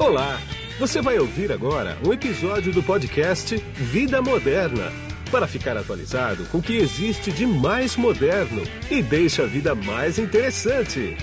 Olá! Você vai ouvir agora um episódio do podcast Vida Moderna para ficar atualizado com o que existe de mais moderno e deixa a vida mais interessante.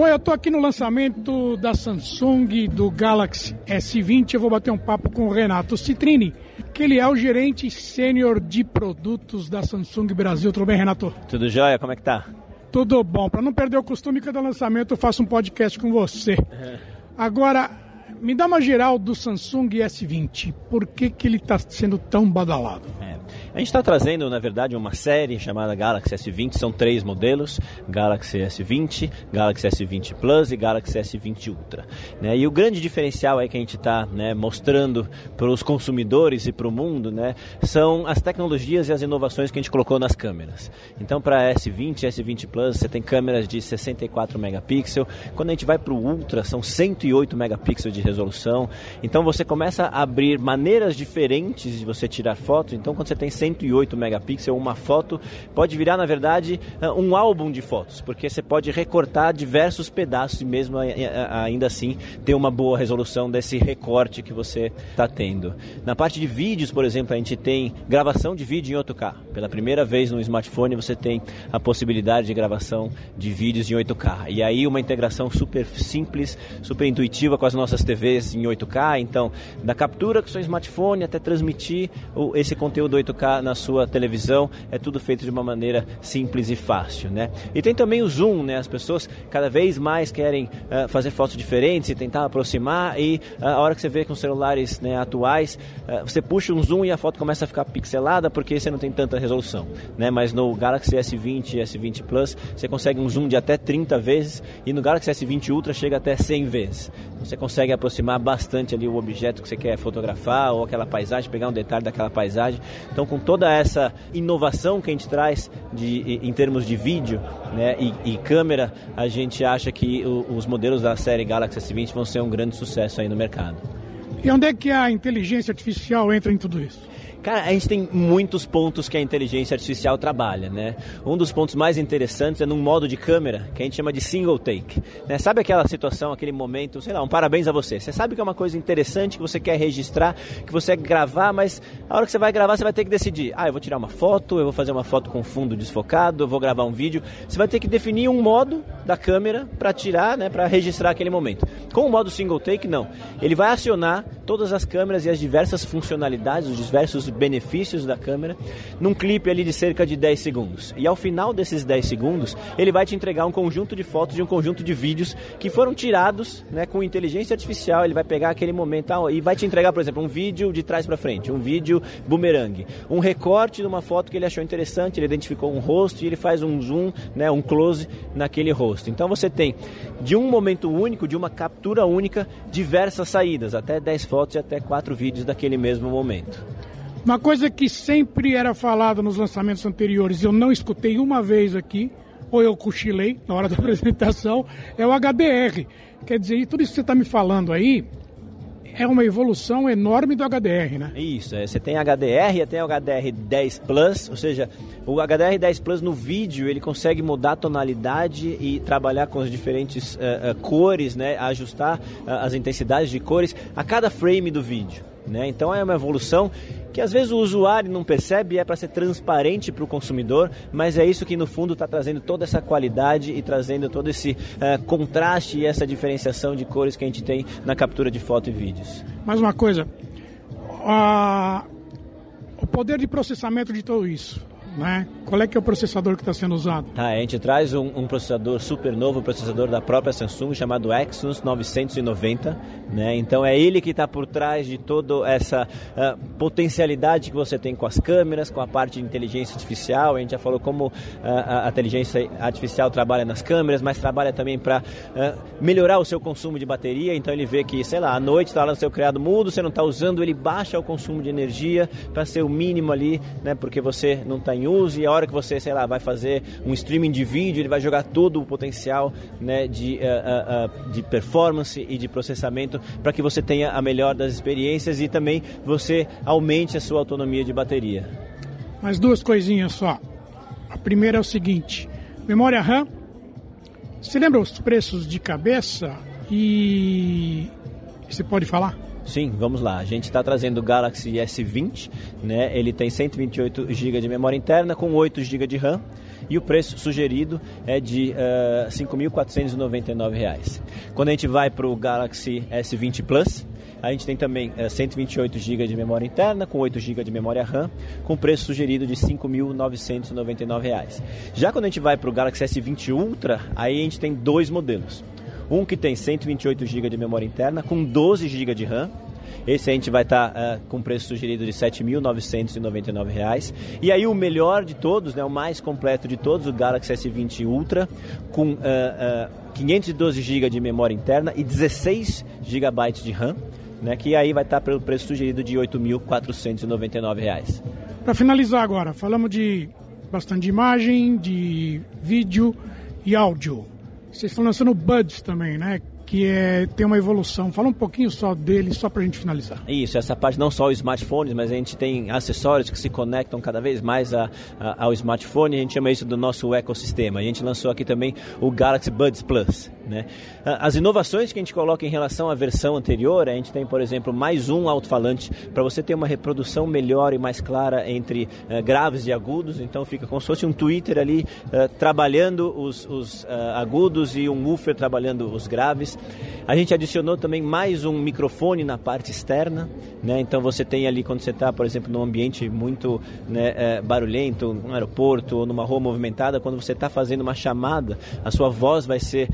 Bom, eu estou aqui no lançamento da Samsung do Galaxy S20. Eu vou bater um papo com o Renato Citrini, que ele é o gerente sênior de produtos da Samsung Brasil. Tudo bem, Renato? Tudo jóia? Como é que tá? Tudo bom. Para não perder o costume, cada lançamento eu faço um podcast com você. É. Agora, me dá uma geral do Samsung S20. Por que, que ele está sendo tão badalado? É. A gente está trazendo, na verdade, uma série chamada Galaxy S20. São três modelos: Galaxy S20, Galaxy S20 Plus e Galaxy S20 Ultra. Né? E o grande diferencial aí que a gente está né, mostrando para os consumidores e para o mundo né, são as tecnologias e as inovações que a gente colocou nas câmeras. Então, para S20 e S20 Plus, você tem câmeras de 64 megapixels. Quando a gente vai para o Ultra, são 108 megapixels de resolução. Então, você começa a abrir maneiras diferentes de você tirar fotos. Então, quando você tem 108 megapixels, uma foto pode virar, na verdade, ah, um álbum de fotos, porque você pode recortar diversos pedaços e mesmo ainda assim ter uma boa resolução desse recorte que você está tendo. Na parte de vídeos, por exemplo, a gente tem gravação de vídeo em 8K. Pela primeira vez no smartphone você tem a possibilidade de gravação de vídeos em 8K. E aí uma integração super simples, super intuitiva com as nossas TVs em 8K. Então, da captura com seu smartphone até transmitir esse conteúdo 8K 8K na sua televisão, é tudo feito de uma maneira simples e fácil, né? E tem também o zoom, né? As pessoas cada vez mais querem uh, fazer fotos diferentes e tentar aproximar e uh, a hora que você vê com celulares né, atuais, uh, você puxa um zoom e a foto começa a ficar pixelada porque você não tem tanta resolução, né? Mas no Galaxy S20 e S20 Plus, você consegue um zoom de até 30 vezes e no Galaxy S20 Ultra chega até 100 vezes. Você consegue aproximar bastante ali o objeto que você quer fotografar ou aquela paisagem, pegar um detalhe daquela paisagem. Então, então, com toda essa inovação que a gente traz de, em termos de vídeo né, e, e câmera, a gente acha que o, os modelos da série Galaxy S20 vão ser um grande sucesso aí no mercado. E onde é que a inteligência artificial entra em tudo isso? Cara, a gente tem muitos pontos que a inteligência artificial trabalha, né? Um dos pontos mais interessantes é num modo de câmera que a gente chama de single take. Né? Sabe aquela situação, aquele momento, sei lá, um parabéns a você. Você sabe que é uma coisa interessante que você quer registrar, que você quer gravar, mas a hora que você vai gravar, você vai ter que decidir. Ah, eu vou tirar uma foto, eu vou fazer uma foto com fundo desfocado, eu vou gravar um vídeo. Você vai ter que definir um modo da câmera para tirar, né, para registrar aquele momento. Com o modo single take, não. Ele vai acionar todas as câmeras e as diversas funcionalidades, os diversos benefícios da câmera num clipe ali de cerca de 10 segundos. E ao final desses 10 segundos, ele vai te entregar um conjunto de fotos e um conjunto de vídeos que foram tirados né, com inteligência artificial. Ele vai pegar aquele momento ah, e vai te entregar, por exemplo, um vídeo de trás para frente, um vídeo boomerang, um recorte de uma foto que ele achou interessante, ele identificou um rosto e ele faz um zoom, né, um close naquele rosto. Então você tem de um momento único, de uma captura única, diversas saídas, até 10 fotos e até 4 vídeos daquele mesmo momento. Uma coisa que sempre era falada nos lançamentos anteriores, eu não escutei uma vez aqui, ou eu cochilei na hora da apresentação, é o HDR. Quer dizer, tudo isso que você está me falando aí é uma evolução enorme do HDR, né? Isso, é, você tem HDR tem o HDR 10 Plus, ou seja, o HDR 10 Plus no vídeo ele consegue mudar a tonalidade e trabalhar com as diferentes uh, uh, cores, né? Ajustar uh, as intensidades de cores a cada frame do vídeo. Né? Então é uma evolução que às vezes o usuário não percebe, é para ser transparente para o consumidor, mas é isso que no fundo está trazendo toda essa qualidade e trazendo todo esse uh, contraste e essa diferenciação de cores que a gente tem na captura de foto e vídeos. Mais uma coisa, uh, o poder de processamento de tudo isso né? Qual é que é o processador que está sendo usado? Tá, a gente traz um, um, processador super novo, processador da própria Samsung chamado Exynos 990, né? Então é ele que está por trás de toda essa uh, potencialidade que você tem com as câmeras, com a parte de inteligência artificial. A gente já falou como uh, a inteligência artificial trabalha nas câmeras, mas trabalha também para uh, ah, melhorar o seu consumo de bateria. Então ele vê que, sei lá, à noite está lá no seu criado mudo, você não está usando, ele baixa o consumo de energia para ser o mínimo ali, né? Porque você não está em uso e a hora que você, sei lá, vai fazer um streaming de vídeo, ele vai jogar todo o potencial né, de, uh, uh, de performance e de processamento para que você tenha a melhor das experiências e também você aumente a sua autonomia de bateria. Mais duas coisinhas só. A primeira é o seguinte: Memória RAM. Você lembra os preços de cabeça? E você pode falar? Sim, vamos lá. A gente está trazendo o Galaxy S20, né? Ele tem 128 GB de memória interna com 8 GB de RAM e o preço sugerido é de uh, R$ 5.499. Quando a gente vai para o Galaxy S20 Plus, a gente tem também uh, 128 GB de memória interna com 8 GB de memória RAM, com preço sugerido de R$ 5.999. Já quando a gente vai para o Galaxy S20 Ultra, aí a gente tem dois modelos. Um que tem 128 GB de memória interna com 12 GB de RAM. Esse a gente vai estar tá, uh, com preço sugerido de R$ 7.999. E aí o melhor de todos, né, o mais completo de todos, o Galaxy S20 Ultra, com uh, uh, 512 GB de memória interna e 16 GB de RAM, né, que aí vai estar tá pelo preço sugerido de R$ 8.499. Para finalizar agora, falamos de bastante imagem, de vídeo e áudio. Vocês estão lançando o Buds também, né? que é, tem uma evolução. Fala um pouquinho só dele, só para a gente finalizar. Isso, essa parte não só os smartphones, mas a gente tem acessórios que se conectam cada vez mais a, a, ao smartphone. A gente chama isso do nosso ecossistema. A gente lançou aqui também o Galaxy Buds Plus. Né? As inovações que a gente coloca em relação à versão anterior, a gente tem, por exemplo, mais um alto-falante para você ter uma reprodução melhor e mais clara entre uh, graves e agudos. Então fica como se fosse um Twitter ali uh, trabalhando os, os uh, agudos e um woofer trabalhando os graves. A gente adicionou também mais um microfone na parte externa, né? Então você tem ali quando você está, por exemplo, num ambiente muito né, barulhento, num aeroporto ou numa rua movimentada, quando você está fazendo uma chamada, a sua voz vai ser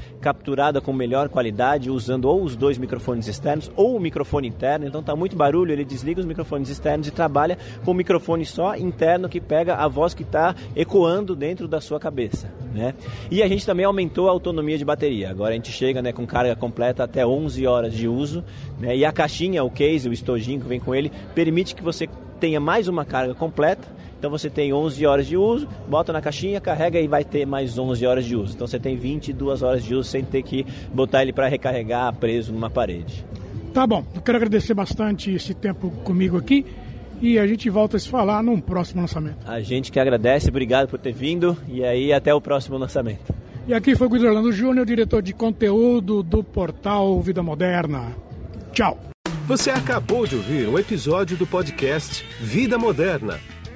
capturada com melhor qualidade usando ou os dois microfones externos ou o microfone interno. Então está muito barulho, ele desliga os microfones externos e trabalha com o microfone só interno que pega a voz que está ecoando dentro da sua cabeça, né? E a gente também aumentou a autonomia de bateria. Agora a gente chega, né, com carga completa até 11 horas de uso. Né? E a caixinha, o case, o estojinho que vem com ele, permite que você tenha mais uma carga completa. Então você tem 11 horas de uso, bota na caixinha, carrega e vai ter mais 11 horas de uso. Então você tem 22 horas de uso sem ter que botar ele para recarregar preso numa parede. Tá bom, eu quero agradecer bastante esse tempo comigo aqui e a gente volta a se falar num próximo lançamento. A gente que agradece, obrigado por ter vindo e aí até o próximo lançamento. E aqui foi o Guido Orlando Júnior, diretor de conteúdo do portal Vida Moderna. Tchau. Você acabou de ouvir um episódio do podcast Vida Moderna.